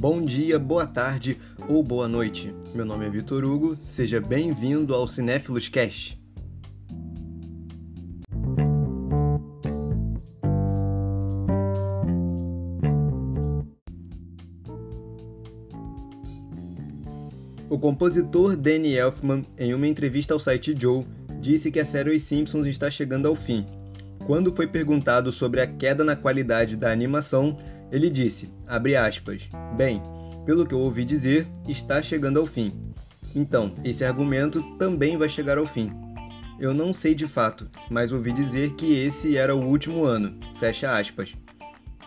Bom dia, boa tarde ou boa noite. Meu nome é Vitor Hugo, seja bem-vindo ao Cinéfilos Cast. O compositor Danny Elfman, em uma entrevista ao site Joe, disse que a série Os Simpsons está chegando ao fim. Quando foi perguntado sobre a queda na qualidade da animação, ele disse, aspas, bem, pelo que eu ouvi dizer, está chegando ao fim. Então, esse argumento também vai chegar ao fim. Eu não sei de fato, mas ouvi dizer que esse era o último ano. Fecha aspas.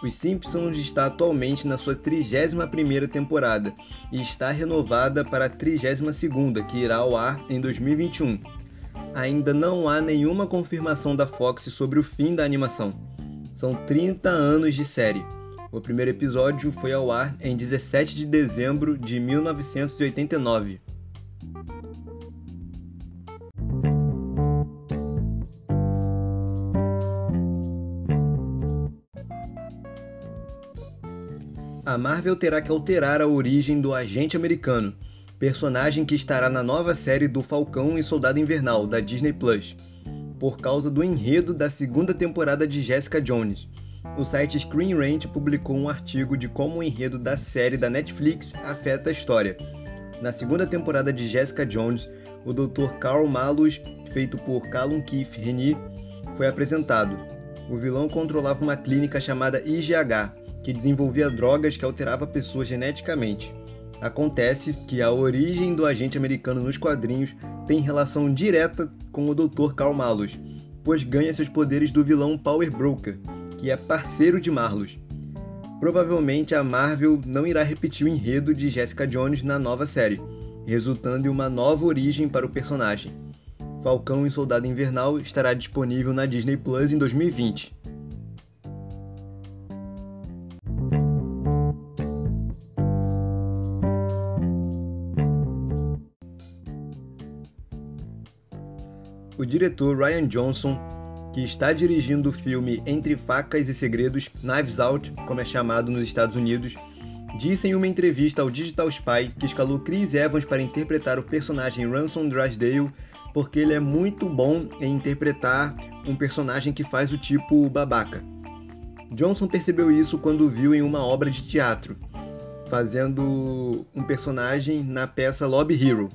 Os Simpsons está atualmente na sua 31ª temporada e está renovada para a 32ª, que irá ao ar em 2021. Ainda não há nenhuma confirmação da Fox sobre o fim da animação. São 30 anos de série o primeiro episódio foi ao ar em 17 de dezembro de 1989. A Marvel terá que alterar a origem do agente americano, personagem que estará na nova série do Falcão e Soldado Invernal da Disney Plus, por causa do enredo da segunda temporada de Jessica Jones o site Screen Rant publicou um artigo de como o enredo da série da Netflix afeta a história. Na segunda temporada de Jessica Jones, o Dr. Carl Malus, feito por Callum Keith Reni, foi apresentado. O vilão controlava uma clínica chamada IGH, que desenvolvia drogas que alterava pessoas geneticamente. Acontece que a origem do agente americano nos quadrinhos tem relação direta com o Dr. Carl Malus, pois ganha seus poderes do vilão Power Broker, que é parceiro de Marlos. Provavelmente a Marvel não irá repetir o enredo de Jessica Jones na nova série, resultando em uma nova origem para o personagem. Falcão e Soldado Invernal estará disponível na Disney Plus em 2020. Diretor Ryan Johnson que está dirigindo o filme Entre Facas e Segredos, Knives Out, como é chamado nos Estados Unidos, disse em uma entrevista ao Digital Spy que escalou Chris Evans para interpretar o personagem Ransom Drysdale porque ele é muito bom em interpretar um personagem que faz o tipo babaca. Johnson percebeu isso quando viu em uma obra de teatro, fazendo um personagem na peça Lobby Hero.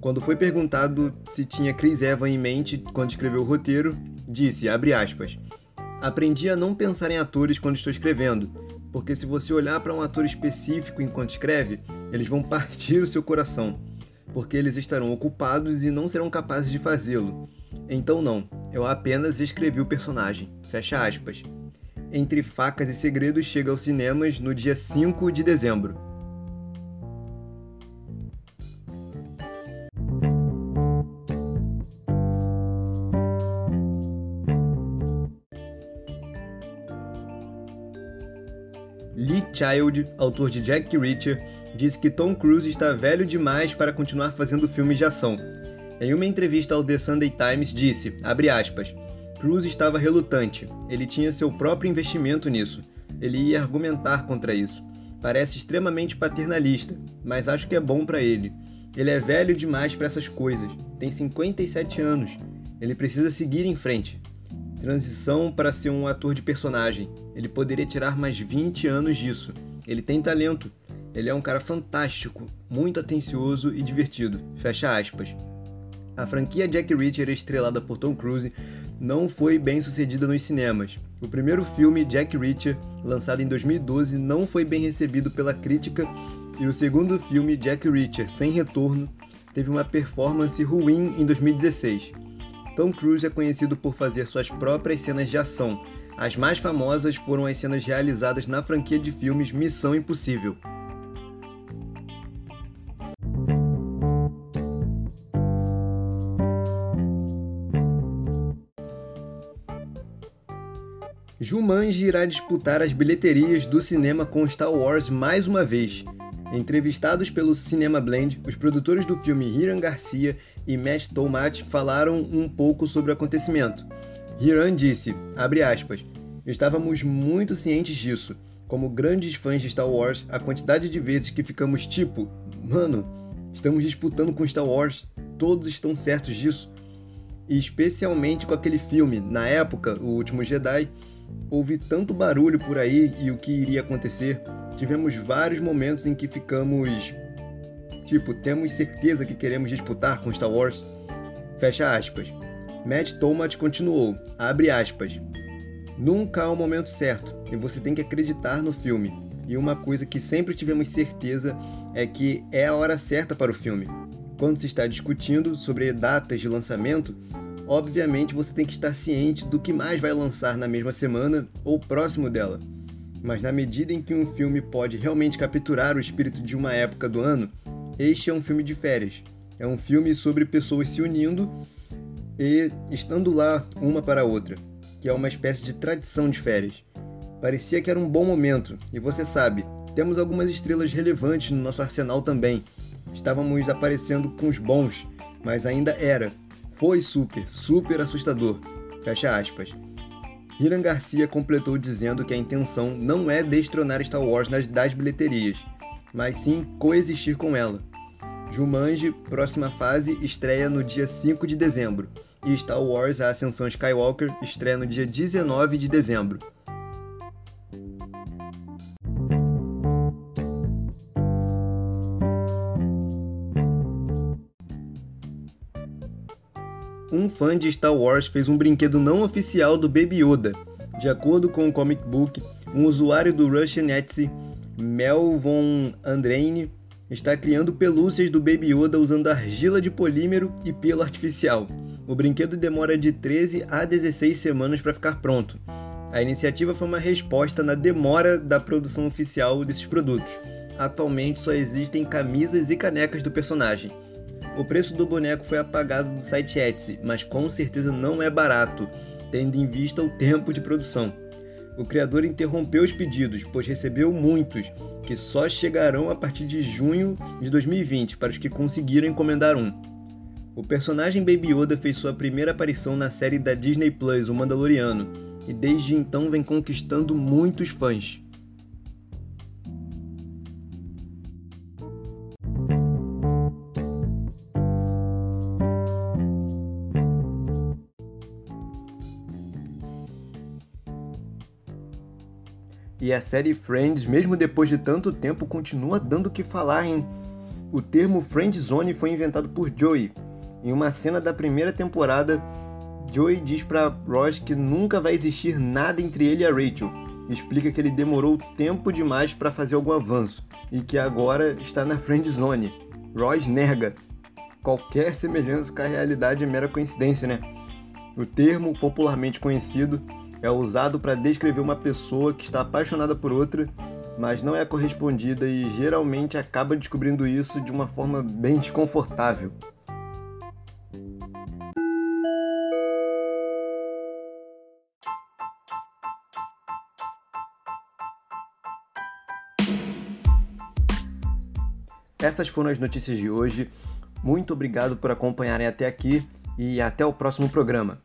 Quando foi perguntado se tinha Chris Evans em mente quando escreveu o roteiro, disse, abre aspas, aprendi a não pensar em atores quando estou escrevendo, porque se você olhar para um ator específico enquanto escreve, eles vão partir o seu coração, porque eles estarão ocupados e não serão capazes de fazê-lo. Então não, eu apenas escrevi o personagem. Fecha aspas. Entre Facas e Segredos chega aos cinemas no dia 5 de dezembro. Child, autor de Jack Reacher, disse que Tom Cruise está velho demais para continuar fazendo filmes de ação. Em uma entrevista ao The Sunday Times, disse, aspas, Cruise estava relutante, ele tinha seu próprio investimento nisso, ele ia argumentar contra isso. Parece extremamente paternalista, mas acho que é bom para ele. Ele é velho demais para essas coisas, tem 57 anos, ele precisa seguir em frente. Transição para ser um ator de personagem. Ele poderia tirar mais 20 anos disso. Ele tem talento. Ele é um cara fantástico, muito atencioso e divertido. Fecha aspas. A franquia Jack Reacher, estrelada por Tom Cruise, não foi bem sucedida nos cinemas. O primeiro filme, Jack Reacher, lançado em 2012, não foi bem recebido pela crítica, e o segundo filme, Jack Reacher, Sem Retorno, teve uma performance ruim em 2016. Tom Cruise é conhecido por fazer suas próprias cenas de ação. As mais famosas foram as cenas realizadas na franquia de filmes Missão Impossível. Jumanji irá disputar as bilheterias do cinema com Star Wars mais uma vez. Entrevistados pelo Cinema Blend, os produtores do filme Hiram Garcia e Matt Tomat falaram um pouco sobre o acontecimento. Hiram disse, aspas, estávamos muito cientes disso. Como grandes fãs de Star Wars, a quantidade de vezes que ficamos tipo, mano, estamos disputando com Star Wars, todos estão certos disso. E especialmente com aquele filme, na época, O Último Jedi, houve tanto barulho por aí e o que iria acontecer. Tivemos vários momentos em que ficamos tipo, temos certeza que queremos disputar com Star Wars. Fecha aspas. Matt Thomas continuou, abre aspas. Nunca há um momento certo e você tem que acreditar no filme. E uma coisa que sempre tivemos certeza é que é a hora certa para o filme. Quando se está discutindo sobre datas de lançamento, obviamente você tem que estar ciente do que mais vai lançar na mesma semana ou próximo dela. Mas na medida em que um filme pode realmente capturar o espírito de uma época do ano, este é um filme de férias. É um filme sobre pessoas se unindo e estando lá uma para a outra, que é uma espécie de tradição de férias. Parecia que era um bom momento, e você sabe, temos algumas estrelas relevantes no nosso arsenal também. Estávamos aparecendo com os bons, mas ainda era. Foi super, super assustador. Fecha aspas. Hiram Garcia completou dizendo que a intenção não é destronar Star Wars nas, das bilheterias, mas sim coexistir com ela. Jumanji, próxima fase, estreia no dia 5 de dezembro, e Star Wars A Ascensão Skywalker estreia no dia 19 de dezembro. Um fã de Star Wars fez um brinquedo não oficial do Baby Yoda. De acordo com o comic book, um usuário do Russian Etsy, Mel von Andraine, está criando pelúcias do Baby Yoda usando argila de polímero e pelo artificial. O brinquedo demora de 13 a 16 semanas para ficar pronto. A iniciativa foi uma resposta na demora da produção oficial desses produtos. Atualmente só existem camisas e canecas do personagem. O preço do boneco foi apagado do site Etsy, mas com certeza não é barato, tendo em vista o tempo de produção. O criador interrompeu os pedidos, pois recebeu muitos, que só chegarão a partir de junho de 2020 para os que conseguiram encomendar um. O personagem Baby Yoda fez sua primeira aparição na série da Disney Plus, O Mandaloriano, e desde então vem conquistando muitos fãs. E a série Friends, mesmo depois de tanto tempo, continua dando o que falar, hein? O termo Friend Zone foi inventado por Joey. Em uma cena da primeira temporada, Joey diz para Ross que nunca vai existir nada entre ele e a Rachel. Explica que ele demorou tempo demais para fazer algum avanço e que agora está na Friend Zone. Ross nega. Qualquer semelhança com a realidade é mera coincidência, né? O termo popularmente conhecido é usado para descrever uma pessoa que está apaixonada por outra, mas não é correspondida e geralmente acaba descobrindo isso de uma forma bem desconfortável. Essas foram as notícias de hoje. Muito obrigado por acompanharem até aqui e até o próximo programa.